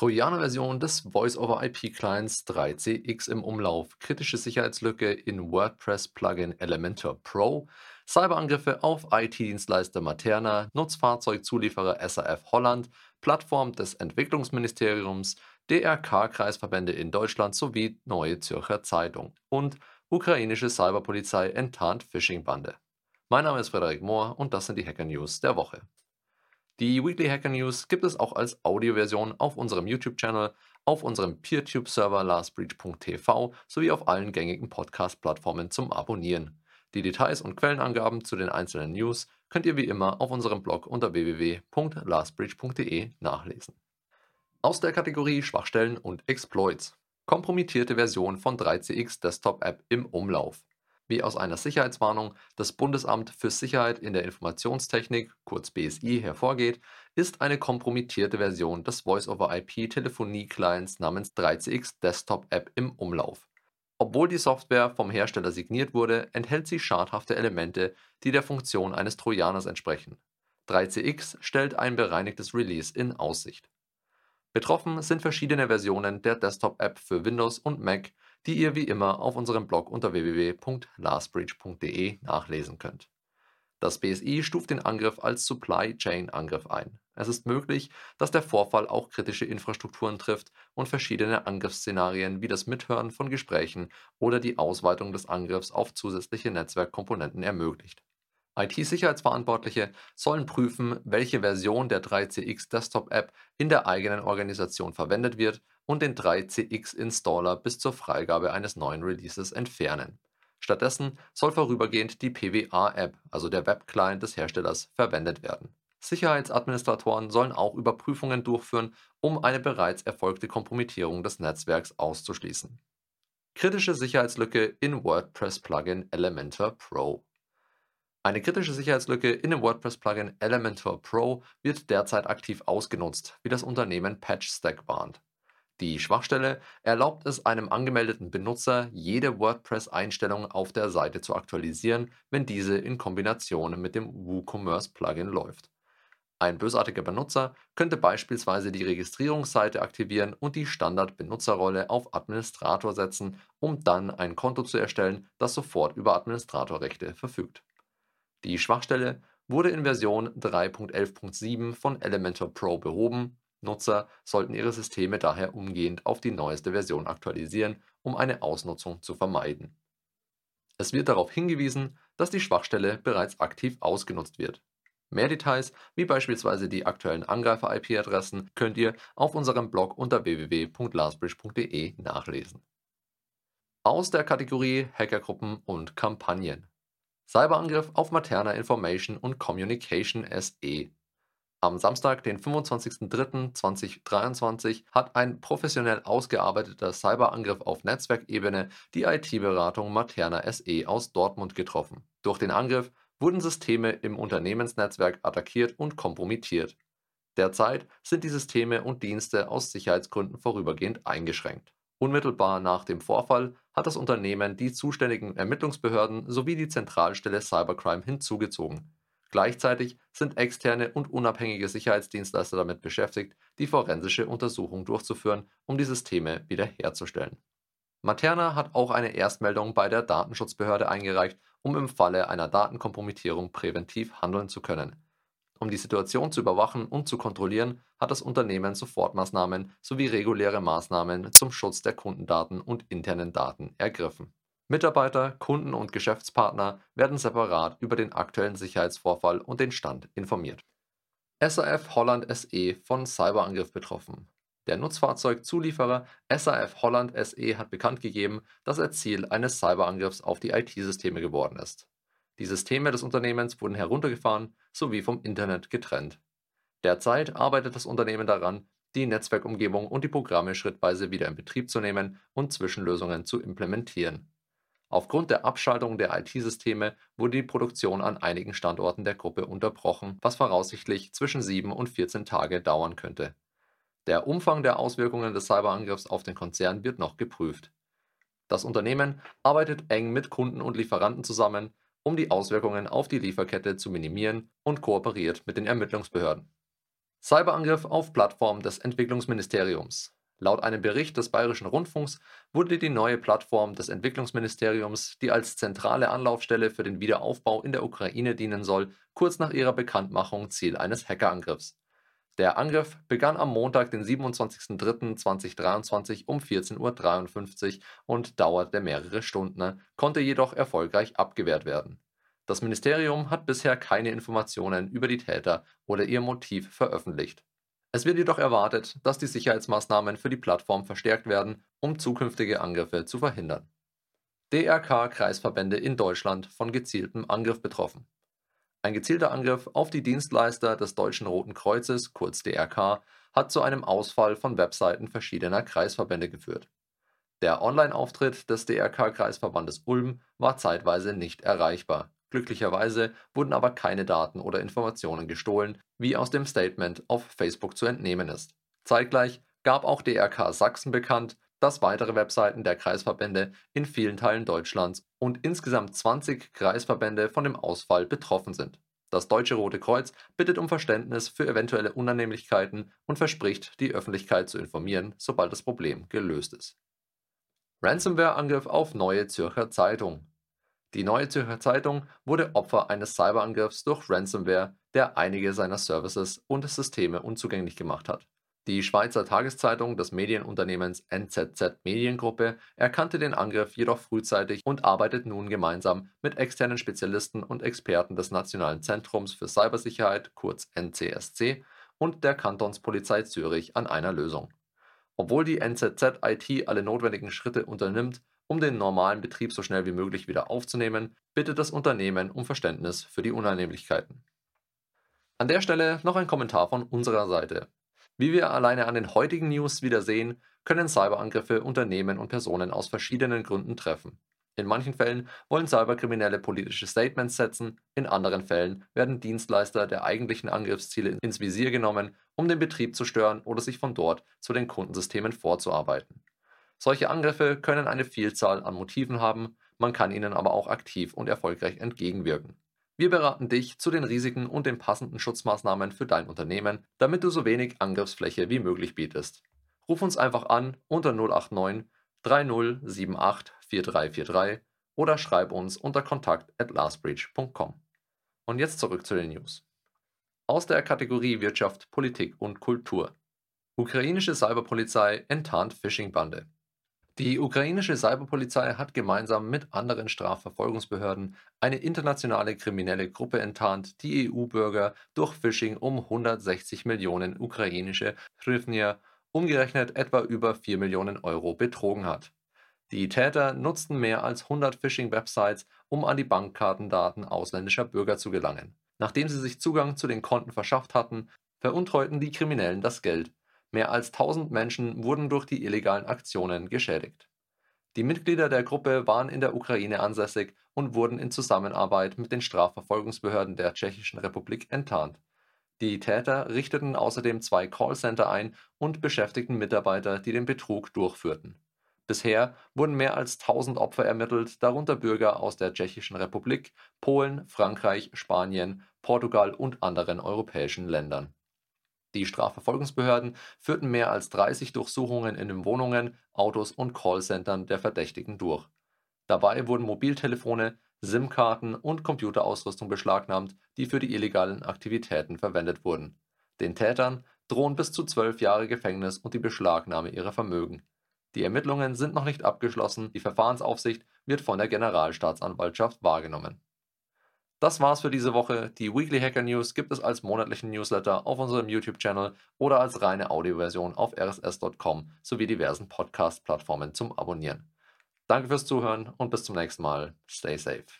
Trojaner-Version des Voice-over-IP-Clients 3CX im Umlauf, kritische Sicherheitslücke in WordPress-Plugin Elementor Pro, Cyberangriffe auf IT-Dienstleister Materna, Nutzfahrzeugzulieferer SAF Holland, Plattform des Entwicklungsministeriums, DRK-Kreisverbände in Deutschland sowie Neue Zürcher Zeitung. Und ukrainische Cyberpolizei enttarnt Phishing-Bande. Mein Name ist Frederik Mohr und das sind die Hacker News der Woche. Die Weekly Hacker News gibt es auch als Audioversion auf unserem YouTube-Channel, auf unserem PeerTube-Server lastbreach.tv sowie auf allen gängigen Podcast-Plattformen zum Abonnieren. Die Details und Quellenangaben zu den einzelnen News könnt ihr wie immer auf unserem Blog unter www.lastbreach.de nachlesen. Aus der Kategorie Schwachstellen und Exploits. Kompromittierte Version von 3CX Desktop App im Umlauf wie aus einer Sicherheitswarnung des Bundesamt für Sicherheit in der Informationstechnik kurz (BSI) hervorgeht, ist eine kompromittierte Version des Voice-over-IP-Telefonie-Clients namens 3CX Desktop App im Umlauf. Obwohl die Software vom Hersteller signiert wurde, enthält sie schadhafte Elemente, die der Funktion eines Trojaners entsprechen. 3CX stellt ein bereinigtes Release in Aussicht. Betroffen sind verschiedene Versionen der Desktop-App für Windows und Mac die ihr wie immer auf unserem Blog unter www.lastbreach.de nachlesen könnt. Das BSI stuft den Angriff als Supply Chain Angriff ein. Es ist möglich, dass der Vorfall auch kritische Infrastrukturen trifft und verschiedene Angriffsszenarien wie das Mithören von Gesprächen oder die Ausweitung des Angriffs auf zusätzliche Netzwerkkomponenten ermöglicht. IT-Sicherheitsverantwortliche sollen prüfen, welche Version der 3CX Desktop App in der eigenen Organisation verwendet wird und den 3CX-Installer bis zur Freigabe eines neuen Releases entfernen. Stattdessen soll vorübergehend die PWA-App, also der Webclient des Herstellers, verwendet werden. Sicherheitsadministratoren sollen auch Überprüfungen durchführen, um eine bereits erfolgte Kompromittierung des Netzwerks auszuschließen. Kritische Sicherheitslücke in WordPress-Plugin Elementor Pro. Eine kritische Sicherheitslücke in dem WordPress-Plugin Elementor Pro wird derzeit aktiv ausgenutzt, wie das Unternehmen PatchStack warnt. Die Schwachstelle erlaubt es einem angemeldeten Benutzer, jede WordPress-Einstellung auf der Seite zu aktualisieren, wenn diese in Kombination mit dem WooCommerce-Plugin läuft. Ein bösartiger Benutzer könnte beispielsweise die Registrierungsseite aktivieren und die Standard-Benutzerrolle auf Administrator setzen, um dann ein Konto zu erstellen, das sofort über Administratorrechte verfügt. Die Schwachstelle wurde in Version 3.11.7 von Elementor Pro behoben Nutzer sollten ihre Systeme daher umgehend auf die neueste Version aktualisieren, um eine Ausnutzung zu vermeiden. Es wird darauf hingewiesen, dass die Schwachstelle bereits aktiv ausgenutzt wird. Mehr Details, wie beispielsweise die aktuellen Angreifer-IP-Adressen, könnt ihr auf unserem Blog unter www.lastbridge.de nachlesen. Aus der Kategorie Hackergruppen und Kampagnen. Cyberangriff auf Materna Information und Communication SE am Samstag, den 25.03.2023, hat ein professionell ausgearbeiteter Cyberangriff auf Netzwerkebene die IT-Beratung Materna SE aus Dortmund getroffen. Durch den Angriff wurden Systeme im Unternehmensnetzwerk attackiert und kompromittiert. Derzeit sind die Systeme und Dienste aus Sicherheitsgründen vorübergehend eingeschränkt. Unmittelbar nach dem Vorfall hat das Unternehmen die zuständigen Ermittlungsbehörden sowie die Zentralstelle Cybercrime hinzugezogen. Gleichzeitig sind externe und unabhängige Sicherheitsdienstleister damit beschäftigt, die forensische Untersuchung durchzuführen, um die Systeme wiederherzustellen. Materna hat auch eine Erstmeldung bei der Datenschutzbehörde eingereicht, um im Falle einer Datenkompromittierung präventiv handeln zu können. Um die Situation zu überwachen und zu kontrollieren, hat das Unternehmen Sofortmaßnahmen sowie reguläre Maßnahmen zum Schutz der Kundendaten und internen Daten ergriffen Mitarbeiter, Kunden und Geschäftspartner werden separat über den aktuellen Sicherheitsvorfall und den Stand informiert. SAF Holland SE von Cyberangriff betroffen. Der Nutzfahrzeugzulieferer SAF Holland SE hat bekannt gegeben, dass er Ziel eines Cyberangriffs auf die IT-Systeme geworden ist. Die Systeme des Unternehmens wurden heruntergefahren sowie vom Internet getrennt. Derzeit arbeitet das Unternehmen daran, die Netzwerkumgebung und die Programme schrittweise wieder in Betrieb zu nehmen und Zwischenlösungen zu implementieren. Aufgrund der Abschaltung der IT-Systeme wurde die Produktion an einigen Standorten der Gruppe unterbrochen, was voraussichtlich zwischen 7 und 14 Tage dauern könnte. Der Umfang der Auswirkungen des Cyberangriffs auf den Konzern wird noch geprüft. Das Unternehmen arbeitet eng mit Kunden und Lieferanten zusammen, um die Auswirkungen auf die Lieferkette zu minimieren und kooperiert mit den Ermittlungsbehörden. Cyberangriff auf Plattform des Entwicklungsministeriums. Laut einem Bericht des Bayerischen Rundfunks wurde die neue Plattform des Entwicklungsministeriums, die als zentrale Anlaufstelle für den Wiederaufbau in der Ukraine dienen soll, kurz nach ihrer Bekanntmachung Ziel eines Hackerangriffs. Der Angriff begann am Montag, den 27.03.2023 um 14.53 Uhr und dauerte mehrere Stunden, konnte jedoch erfolgreich abgewehrt werden. Das Ministerium hat bisher keine Informationen über die Täter oder ihr Motiv veröffentlicht. Es wird jedoch erwartet, dass die Sicherheitsmaßnahmen für die Plattform verstärkt werden, um zukünftige Angriffe zu verhindern. DRK-Kreisverbände in Deutschland von gezieltem Angriff betroffen. Ein gezielter Angriff auf die Dienstleister des Deutschen Roten Kreuzes, kurz DRK, hat zu einem Ausfall von Webseiten verschiedener Kreisverbände geführt. Der Online-Auftritt des DRK-Kreisverbandes Ulm war zeitweise nicht erreichbar. Glücklicherweise wurden aber keine Daten oder Informationen gestohlen, wie aus dem Statement auf Facebook zu entnehmen ist. Zeitgleich gab auch DRK Sachsen bekannt, dass weitere Webseiten der Kreisverbände in vielen Teilen Deutschlands und insgesamt 20 Kreisverbände von dem Ausfall betroffen sind. Das Deutsche Rote Kreuz bittet um Verständnis für eventuelle Unannehmlichkeiten und verspricht, die Öffentlichkeit zu informieren, sobald das Problem gelöst ist. Ransomware-Angriff auf Neue Zürcher Zeitung. Die Neue Zürcher Zeitung wurde Opfer eines Cyberangriffs durch Ransomware, der einige seiner Services und Systeme unzugänglich gemacht hat. Die Schweizer Tageszeitung des Medienunternehmens NZZ Mediengruppe erkannte den Angriff jedoch frühzeitig und arbeitet nun gemeinsam mit externen Spezialisten und Experten des Nationalen Zentrums für Cybersicherheit kurz NCSC und der Kantonspolizei Zürich an einer Lösung. Obwohl die NZZ IT alle notwendigen Schritte unternimmt, um den normalen Betrieb so schnell wie möglich wieder aufzunehmen, bittet das Unternehmen um Verständnis für die Unannehmlichkeiten. An der Stelle noch ein Kommentar von unserer Seite. Wie wir alleine an den heutigen News wieder sehen, können Cyberangriffe Unternehmen und Personen aus verschiedenen Gründen treffen. In manchen Fällen wollen Cyberkriminelle politische Statements setzen, in anderen Fällen werden Dienstleister der eigentlichen Angriffsziele ins Visier genommen, um den Betrieb zu stören oder sich von dort zu den Kundensystemen vorzuarbeiten. Solche Angriffe können eine Vielzahl an Motiven haben, man kann ihnen aber auch aktiv und erfolgreich entgegenwirken. Wir beraten dich zu den Risiken und den passenden Schutzmaßnahmen für dein Unternehmen, damit du so wenig Angriffsfläche wie möglich bietest. Ruf uns einfach an unter 089 3078 4343 oder schreib uns unter kontakt at lastbreach.com. Und jetzt zurück zu den News. Aus der Kategorie Wirtschaft, Politik und Kultur. Ukrainische Cyberpolizei enttarnt Phishing-Bande. Die ukrainische Cyberpolizei hat gemeinsam mit anderen Strafverfolgungsbehörden eine internationale kriminelle Gruppe enttarnt, die EU-Bürger durch Phishing um 160 Millionen ukrainische Hryvnia, umgerechnet etwa über 4 Millionen Euro, betrogen hat. Die Täter nutzten mehr als 100 Phishing-Websites, um an die Bankkartendaten ausländischer Bürger zu gelangen. Nachdem sie sich Zugang zu den Konten verschafft hatten, veruntreuten die Kriminellen das Geld. Mehr als 1000 Menschen wurden durch die illegalen Aktionen geschädigt. Die Mitglieder der Gruppe waren in der Ukraine ansässig und wurden in Zusammenarbeit mit den Strafverfolgungsbehörden der Tschechischen Republik enttarnt. Die Täter richteten außerdem zwei Callcenter ein und beschäftigten Mitarbeiter, die den Betrug durchführten. Bisher wurden mehr als 1000 Opfer ermittelt, darunter Bürger aus der Tschechischen Republik, Polen, Frankreich, Spanien, Portugal und anderen europäischen Ländern die Strafverfolgungsbehörden führten mehr als 30 Durchsuchungen in den Wohnungen, Autos und Callcentern der Verdächtigen durch. Dabei wurden Mobiltelefone, SIM-Karten und Computerausrüstung beschlagnahmt, die für die illegalen Aktivitäten verwendet wurden. Den Tätern drohen bis zu zwölf Jahre Gefängnis und die Beschlagnahme ihrer Vermögen. Die Ermittlungen sind noch nicht abgeschlossen, die Verfahrensaufsicht wird von der Generalstaatsanwaltschaft wahrgenommen das war's für diese Woche. Die Weekly Hacker News gibt es als monatlichen Newsletter auf unserem YouTube-Channel oder als reine Audioversion auf rss.com sowie diversen Podcast-Plattformen zum Abonnieren. Danke fürs Zuhören und bis zum nächsten Mal. Stay safe.